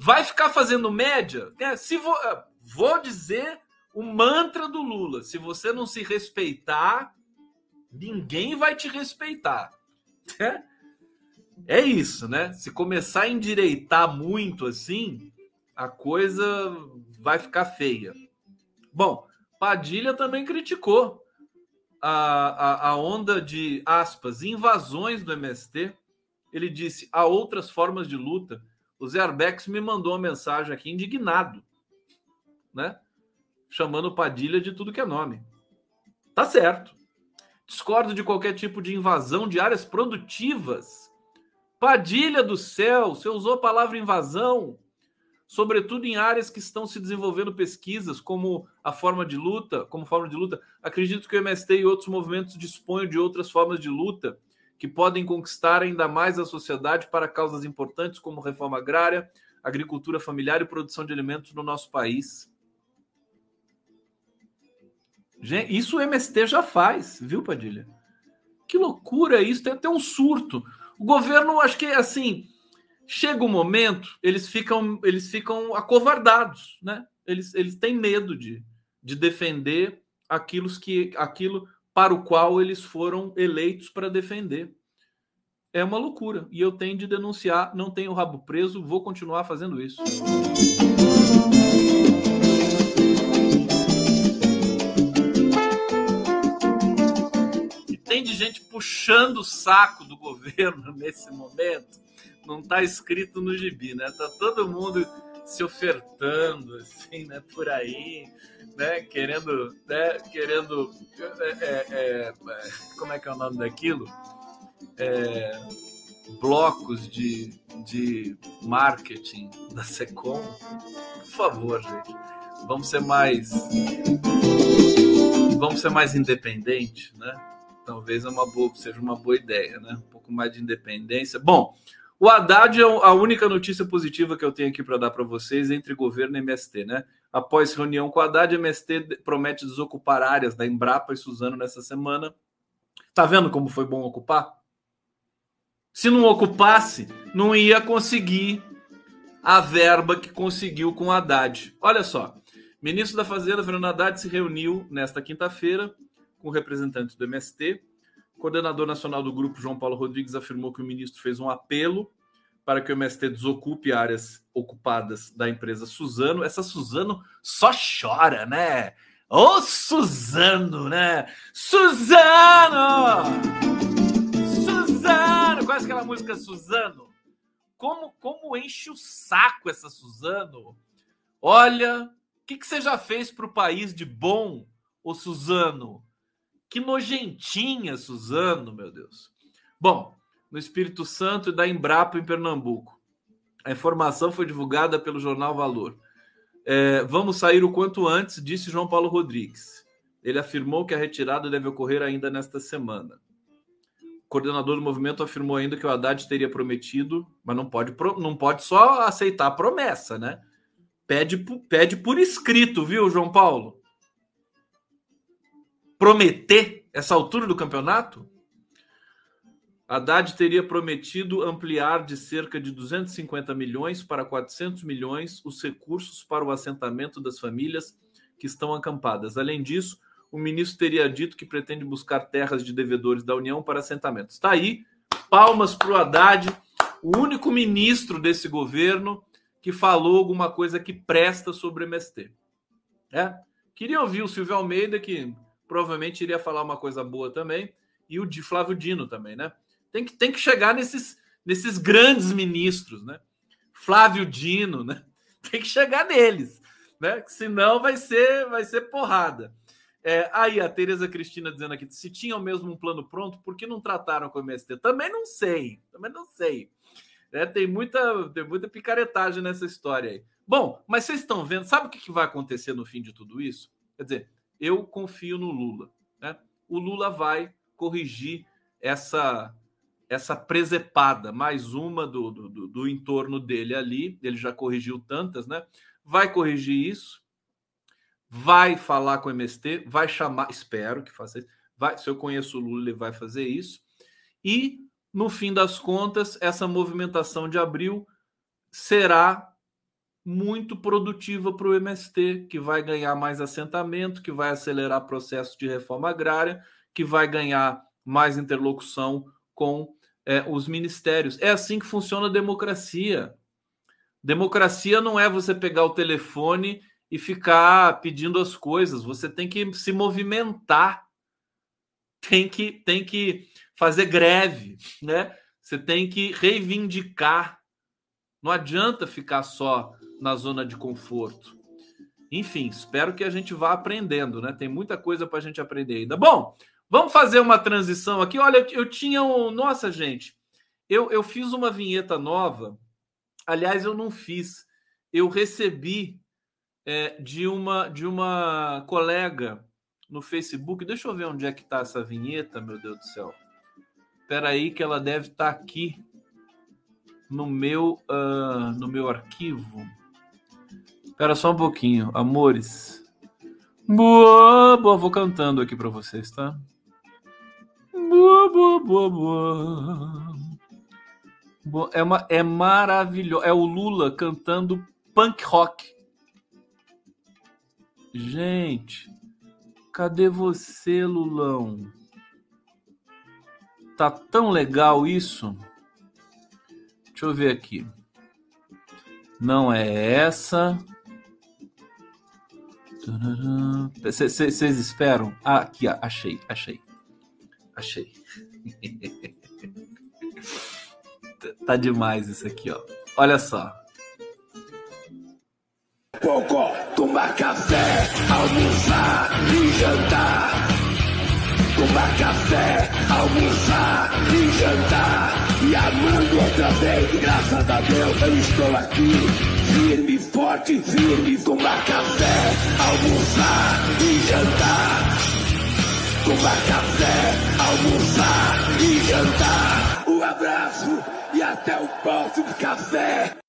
Vai ficar fazendo média? É, se vou, é, vou dizer o mantra do Lula: se você não se respeitar, ninguém vai te respeitar. É, é isso, né? Se começar a endireitar muito assim, a coisa vai ficar feia. Bom, Padilha também criticou a, a, a onda de, aspas, invasões do MST. Ele disse: há outras formas de luta. O Zé Arbex me mandou uma mensagem aqui indignado, né? Chamando Padilha de tudo que é nome. Tá certo. Discordo de qualquer tipo de invasão de áreas produtivas. Padilha do céu, você usou a palavra invasão sobretudo em áreas que estão se desenvolvendo pesquisas como a forma de luta, como forma de luta. Acredito que o MST e outros movimentos dispõem de outras formas de luta que podem conquistar ainda mais a sociedade para causas importantes como reforma agrária, agricultura familiar e produção de alimentos no nosso país. Isso o MST já faz, viu, Padilha? Que loucura isso, tem até um surto. O governo, acho que assim, chega um momento, eles ficam, eles ficam acovardados, né? Eles, eles têm medo de, de defender aquilo, que, aquilo para o qual eles foram eleitos para defender. É uma loucura. E eu tenho de denunciar, não tenho rabo preso, vou continuar fazendo isso. E tem de gente puxando o saco do governo nesse momento não tá escrito no gibi, né? Tá todo mundo se ofertando, assim, né? Por aí, né? Querendo, né? Querendo, é, é, é, como é que é o nome daquilo? É, blocos de, de marketing da Secom. Por favor, gente, vamos ser mais, vamos ser mais independentes, né? Talvez é uma boa, seja uma boa ideia, né? Um pouco mais de independência. Bom, o Haddad é a única notícia positiva que eu tenho aqui para dar para vocês entre governo e MST, né? Após reunião com o Haddad, MST promete desocupar áreas da Embrapa e Suzano nessa semana. Tá vendo como foi bom ocupar? Se não ocupasse, não ia conseguir a verba que conseguiu com o Haddad. Olha só, ministro da Fazenda, Fernando Haddad, se reuniu nesta quinta-feira com representantes do MST coordenador nacional do grupo, João Paulo Rodrigues, afirmou que o ministro fez um apelo para que o MST desocupe áreas ocupadas da empresa Suzano. Essa Suzano só chora, né? Ô Suzano, né? Suzano! Suzano! Qual é aquela música Suzano? Como, como enche o saco essa Suzano? Olha, o que, que você já fez para o país de bom, ô Suzano? Que nojentinha, Suzano, meu Deus. Bom, no Espírito Santo e da Embrapa em Pernambuco. A informação foi divulgada pelo jornal Valor. É, vamos sair o quanto antes, disse João Paulo Rodrigues. Ele afirmou que a retirada deve ocorrer ainda nesta semana. O coordenador do movimento afirmou ainda que o Haddad teria prometido, mas não pode, não pode só aceitar a promessa, né? Pede, pede por escrito, viu, João Paulo? Prometer essa altura do campeonato? Haddad teria prometido ampliar de cerca de 250 milhões para 400 milhões os recursos para o assentamento das famílias que estão acampadas. Além disso, o ministro teria dito que pretende buscar terras de devedores da União para assentamentos. Está aí, palmas para o Haddad, o único ministro desse governo que falou alguma coisa que presta sobre o MST. É? Queria ouvir o Silvio Almeida, que provavelmente iria falar uma coisa boa também, e o de Flávio Dino também, né? Tem que, tem que chegar nesses, nesses grandes ministros, né? Flávio Dino, né? Tem que chegar neles, né? Senão vai ser, vai ser porrada. É, aí a Tereza Cristina dizendo aqui, se tinham mesmo um plano pronto, por que não trataram com o MST? Também não sei, também não sei. É, tem, muita, tem muita picaretagem nessa história aí. Bom, mas vocês estão vendo, sabe o que, que vai acontecer no fim de tudo isso? Quer dizer, eu confio no Lula. Né? O Lula vai corrigir essa essa presepada, mais uma do, do, do, entorno dele ali. Ele já corrigiu tantas, né? Vai corrigir isso, vai falar com o MST, vai chamar, espero que faça isso. Vai, se eu conheço o Lula, ele vai fazer isso. E, no fim das contas, essa movimentação de abril será muito produtiva para o MST, que vai ganhar mais assentamento, que vai acelerar processo de reforma agrária, que vai ganhar mais interlocução com é, os ministérios. É assim que funciona a democracia. Democracia não é você pegar o telefone e ficar pedindo as coisas. Você tem que se movimentar, tem que, tem que fazer greve, né? Você tem que reivindicar. Não adianta ficar só na zona de conforto. Enfim, espero que a gente vá aprendendo, né? Tem muita coisa para a gente aprender ainda. Bom, Vamos fazer uma transição aqui. Olha, eu tinha um. Nossa, gente, eu, eu fiz uma vinheta nova. Aliás, eu não fiz. Eu recebi é, de, uma, de uma colega no Facebook. Deixa eu ver onde é que está essa vinheta, meu Deus do céu. Espera aí que ela deve estar tá aqui no meu, uh, no meu arquivo. Espera só um pouquinho, amores. Boa, boa, vou cantando aqui para vocês, tá? Boa, boa, boa, boa. É, uma, é maravilhoso. É o Lula cantando punk rock. Gente, cadê você, Lulão? Tá tão legal isso. Deixa eu ver aqui. Não é essa. Vocês esperam? Ah, aqui, achei, achei. Achei. tá demais isso aqui, ó. Olha só. Pouco, tomar café, almoçar e jantar. Tomar café, almoçar e jantar. E amando outra vez, graças a Deus eu estou aqui. Firme, forte, firme, tomar café, almoçar e jantar tomar café, almoçar e jantar. Um abraço e até o próximo café.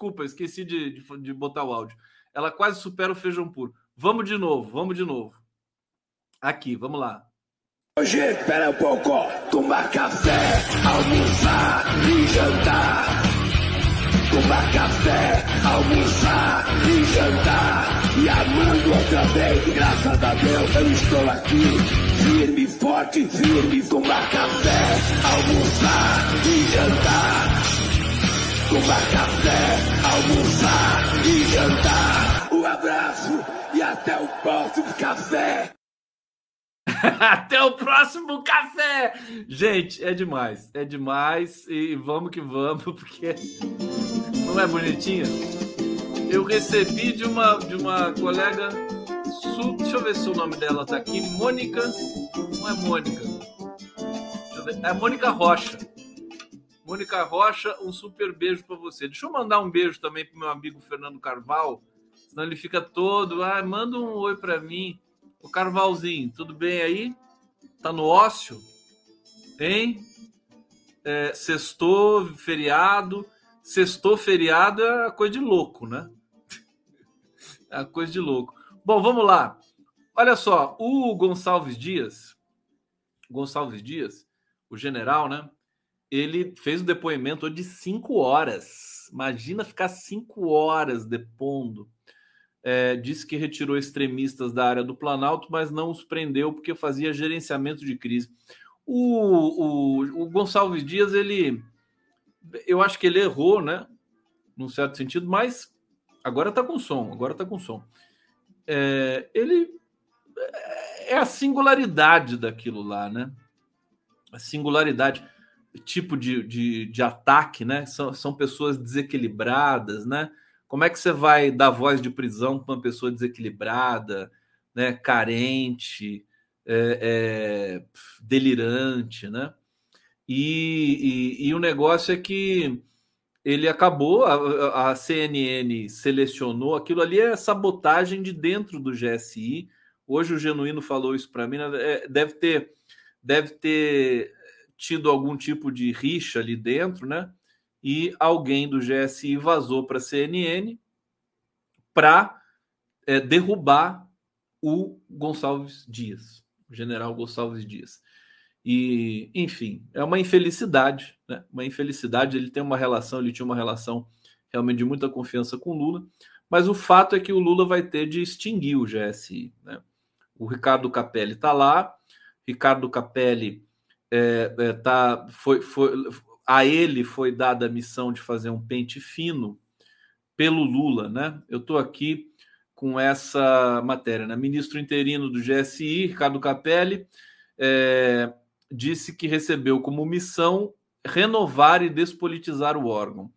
Desculpa, esqueci de, de, de botar o áudio. Ela quase supera o feijão puro. Vamos de novo, vamos de novo. Aqui, vamos lá. Hoje, espera um pouco, tomar café, almoçar e jantar. Tomar café, almoçar e jantar. E amando outra vez, graças a Deus eu estou aqui. Firme, forte, firme, tomar café, almoçar e jantar tomar café, almoçar e jantar. Um abraço e até o próximo café. até o próximo café! Gente, é demais, é demais e vamos que vamos, porque não é bonitinha? Eu recebi de uma, de uma colega, deixa eu ver se o nome dela tá aqui, Mônica, não é Mônica, é Mônica Rocha. Mônica Rocha, um super beijo para você. Deixa eu mandar um beijo também para meu amigo Fernando Carval, senão ele fica todo, ah, manda um oi para mim. O Carvalzinho, tudo bem aí? Tá no ócio? Hein? É, sextou, feriado. Sextou, feriado é coisa de louco, né? É coisa de louco. Bom, vamos lá. Olha só, o Gonçalves Dias, Gonçalves Dias, o general, né? Ele fez o depoimento de cinco horas. Imagina ficar cinco horas depondo. É, disse que retirou extremistas da área do Planalto, mas não os prendeu porque fazia gerenciamento de crise. O, o, o Gonçalves Dias, ele. Eu acho que ele errou, né? Num certo sentido, mas agora tá com som, agora tá com som. É, ele é a singularidade daquilo lá, né? A singularidade tipo de, de, de ataque, né? São, são pessoas desequilibradas, né? Como é que você vai dar voz de prisão para uma pessoa desequilibrada, né, carente, é, é, delirante, né? E, e, e, o negócio é que ele acabou, a, a, CNN selecionou, aquilo ali é sabotagem de dentro do GSI. Hoje o Genuíno falou isso para mim, né? é, deve ter, deve ter tido algum tipo de rixa ali dentro, né? E alguém do GSI vazou para a CNN para é, derrubar o Gonçalves Dias, o general Gonçalves Dias. E, enfim, é uma infelicidade, né? Uma infelicidade. Ele tem uma relação, ele tinha uma relação realmente de muita confiança com Lula, mas o fato é que o Lula vai ter de extinguir o GSI. Né? O Ricardo Capelli está lá, Ricardo Capelli é, é, tá, foi, foi, a ele foi dada a missão de fazer um pente fino pelo Lula, né? Eu estou aqui com essa matéria, né? Ministro interino do GSI, Ricardo Capelli, é, disse que recebeu como missão renovar e despolitizar o órgão.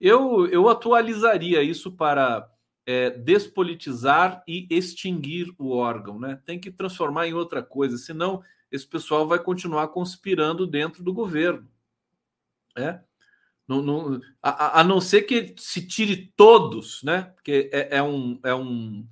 Eu, eu atualizaria isso para é, despolitizar e extinguir o órgão, né? Tem que transformar em outra coisa, senão esse pessoal vai continuar conspirando dentro do governo. É? Não, não, a, a, não ser que se tire todos, né? Porque é, é, um, é, um,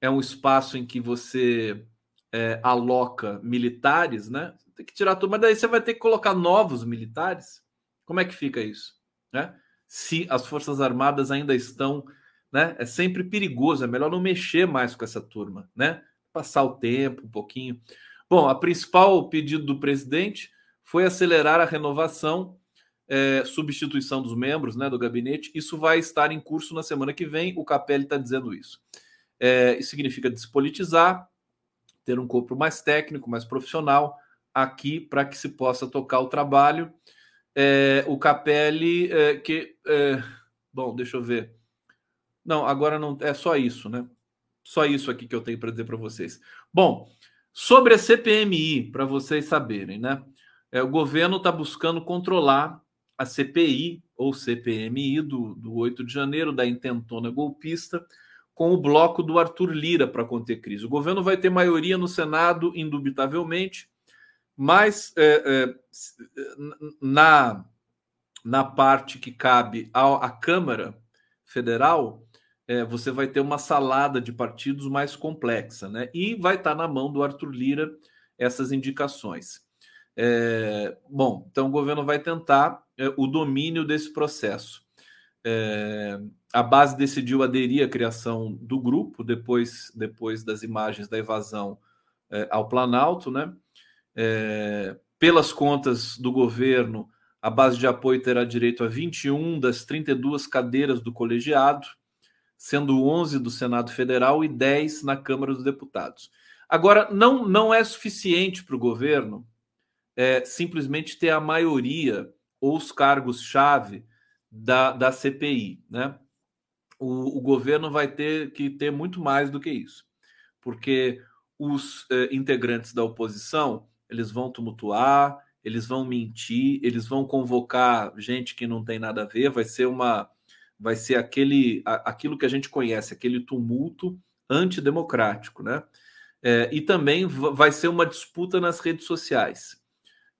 é um espaço em que você é, aloca militares, né? Tem que tirar tudo, mas daí você vai ter que colocar novos militares. Como é que fica isso? Né? Se as Forças Armadas ainda estão. Né? É sempre perigoso, é melhor não mexer mais com essa turma, né? Passar o tempo um pouquinho. Bom, a principal pedido do presidente foi acelerar a renovação, é, substituição dos membros né, do gabinete. Isso vai estar em curso na semana que vem. O Capelli está dizendo isso. É, isso significa despolitizar, ter um corpo mais técnico, mais profissional, aqui para que se possa tocar o trabalho. É, o Capelli, é, que. É, bom, deixa eu ver. Não, agora não. É só isso, né? Só isso aqui que eu tenho para dizer para vocês. Bom, sobre a CPMI, para vocês saberem, né? É, o governo está buscando controlar a CPI ou CPMI do, do 8 de janeiro, da intentona golpista, com o bloco do Arthur Lira para conter crise. O governo vai ter maioria no Senado, indubitavelmente, mas é, é, na, na parte que cabe à, à Câmara Federal, é, você vai ter uma salada de partidos mais complexa, né? E vai estar na mão do Arthur Lira essas indicações. É, bom, então o governo vai tentar é, o domínio desse processo. É, a base decidiu aderir à criação do grupo depois, depois das imagens da evasão é, ao Planalto, né? É, pelas contas do governo, a base de apoio terá direito a 21 das 32 cadeiras do colegiado, sendo 11 do Senado Federal e 10 na Câmara dos Deputados. Agora, não, não é suficiente para o governo é, simplesmente ter a maioria ou os cargos-chave da, da CPI. Né? O, o, governo vai ter que ter muito mais do que isso, porque os é, integrantes da oposição eles vão tumultuar, eles vão mentir, eles vão convocar gente que não tem nada a ver, vai ser uma vai ser aquele aquilo que a gente conhece, aquele tumulto antidemocrático, né? É, e também vai ser uma disputa nas redes sociais,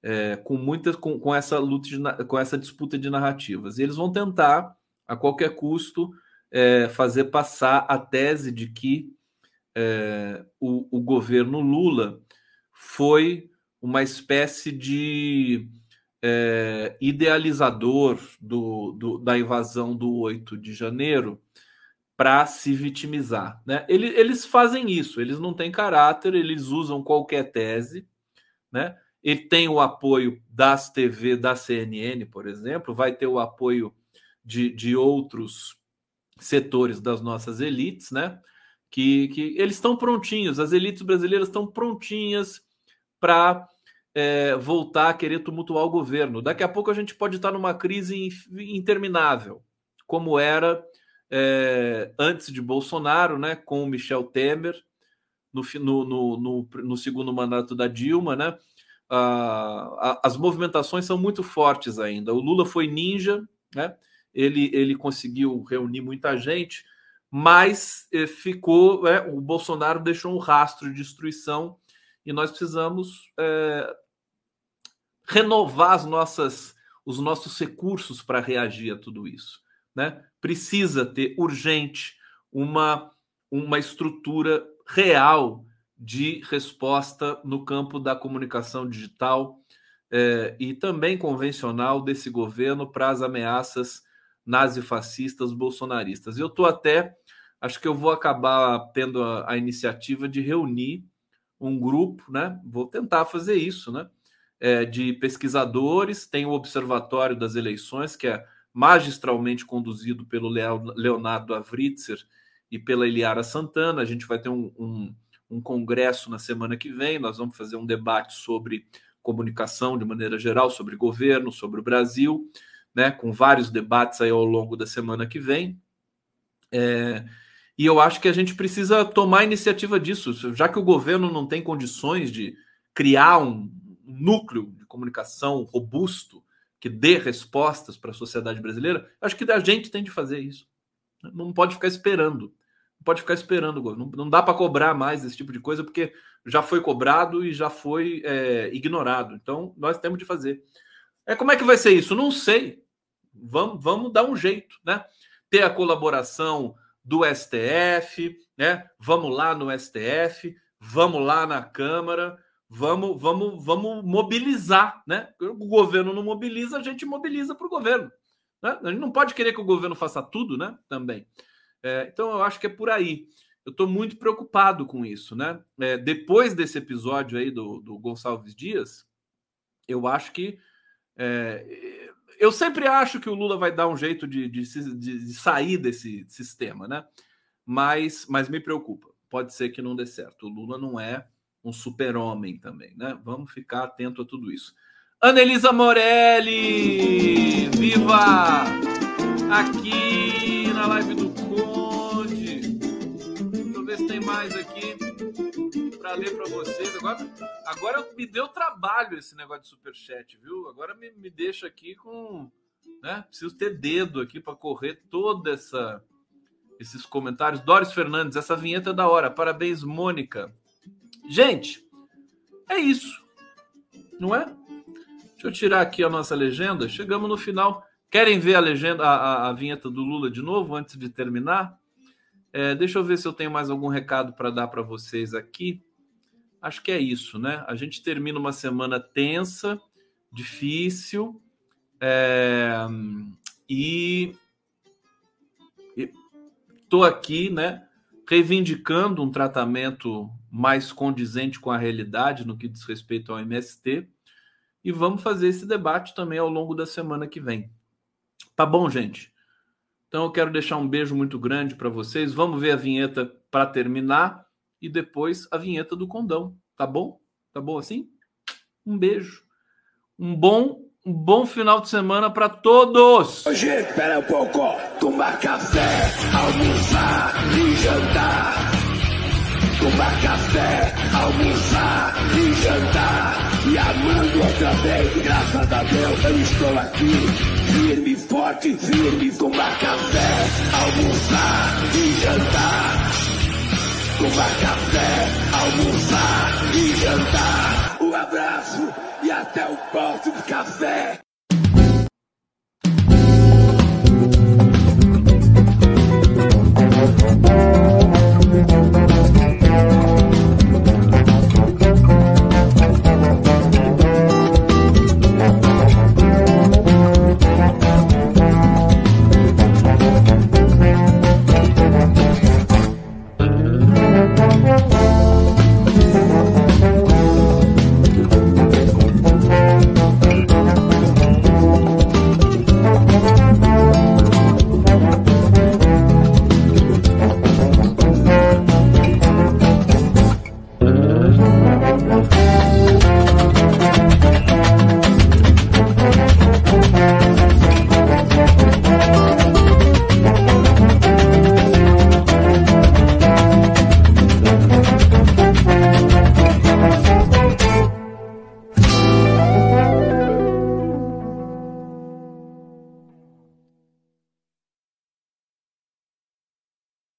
é, com muitas com, com essa luta de, com essa disputa de narrativas. E eles vão tentar a qualquer custo é, fazer passar a tese de que é, o, o governo Lula foi uma espécie de é, idealizador do, do, da invasão do 8 de janeiro para se vitimizar. Né? Eles, eles fazem isso, eles não têm caráter, eles usam qualquer tese. Né? Ele tem o apoio das TV, da CNN, por exemplo, vai ter o apoio de, de outros setores das nossas elites, né? Que, que eles estão prontinhos, as elites brasileiras estão prontinhas para é, voltar a querer tumultuar o governo. Daqui a pouco a gente pode estar numa crise interminável, como era é, antes de Bolsonaro, né, com o Michel Temer, no, no, no, no segundo mandato da Dilma. Né, as movimentações são muito fortes ainda. O Lula foi ninja, né, ele, ele conseguiu reunir muita gente, mas eh, ficou. É, o Bolsonaro deixou um rastro de destruição e nós precisamos é, renovar as nossas, os nossos recursos para reagir a tudo isso. Né? Precisa ter urgente uma, uma estrutura real de resposta no campo da comunicação digital é, e também convencional desse governo para as ameaças nazifascistas bolsonaristas. Eu estou até, acho que eu vou acabar tendo a, a, iniciativa de reunir um grupo, né? Vou tentar fazer isso, né? É, de pesquisadores, tem o Observatório das Eleições, que é magistralmente conduzido pelo Leonardo Avritzer e pela Eliara Santana. A gente vai ter um, um, um congresso na semana que vem, nós vamos fazer um debate sobre comunicação de maneira geral, sobre governo, sobre o Brasil né, com vários debates aí ao longo da semana que vem. É, e eu acho que a gente precisa tomar iniciativa disso, já que o governo não tem condições de criar um núcleo de comunicação robusto que dê respostas para a sociedade brasileira, acho que a gente tem de fazer isso. Não pode ficar esperando. Não pode ficar esperando. Não, não dá para cobrar mais esse tipo de coisa, porque já foi cobrado e já foi é, ignorado. Então, nós temos de fazer. É, como é que vai ser isso? Não sei. Vamos, vamos dar um jeito, né? Ter a colaboração do STF, né? Vamos lá no STF, vamos lá na Câmara, vamos, vamos, vamos mobilizar, né? O governo não mobiliza, a gente mobiliza para o governo. Né? A gente não pode querer que o governo faça tudo, né? Também. É, então eu acho que é por aí. Eu estou muito preocupado com isso, né? É, depois desse episódio aí do, do Gonçalves Dias, eu acho que é, eu sempre acho que o Lula vai dar um jeito de, de, de, de sair desse sistema, né? Mas, mas me preocupa. Pode ser que não dê certo. O Lula não é um super-homem também, né? Vamos ficar atento a tudo isso. Anelisa Morelli! Viva! Aqui na live do Conde. Deixa eu ver se tem mais aqui para ler para vocês. Agora, agora me deu trabalho esse negócio de superchat, viu? Agora me, me deixa aqui com. Né? Preciso ter dedo aqui para correr toda essa esses comentários. Doris Fernandes, essa vinheta é da hora. Parabéns, Mônica. Gente, é isso. Não é? Deixa eu tirar aqui a nossa legenda. Chegamos no final. Querem ver a legenda, a, a, a vinheta do Lula de novo antes de terminar? É, deixa eu ver se eu tenho mais algum recado para dar para vocês aqui acho que é isso, né? A gente termina uma semana tensa, difícil, é, e estou aqui, né? Reivindicando um tratamento mais condizente com a realidade no que diz respeito ao MST. E vamos fazer esse debate também ao longo da semana que vem. Tá bom, gente? Então eu quero deixar um beijo muito grande para vocês. Vamos ver a vinheta para terminar e depois a vinheta do condão. Tá bom? Tá bom assim? Um beijo. Um bom um bom final de semana para todos. Hoje, espera um pouco. Tomar café, almoçar e jantar. Tomar café, almoçar e jantar. E amando outra vez, graças a Deus eu estou aqui. Firme, forte, firme. Tomar café, almoçar e jantar tomar café, almoçar e jantar. Um abraço e até o próximo café.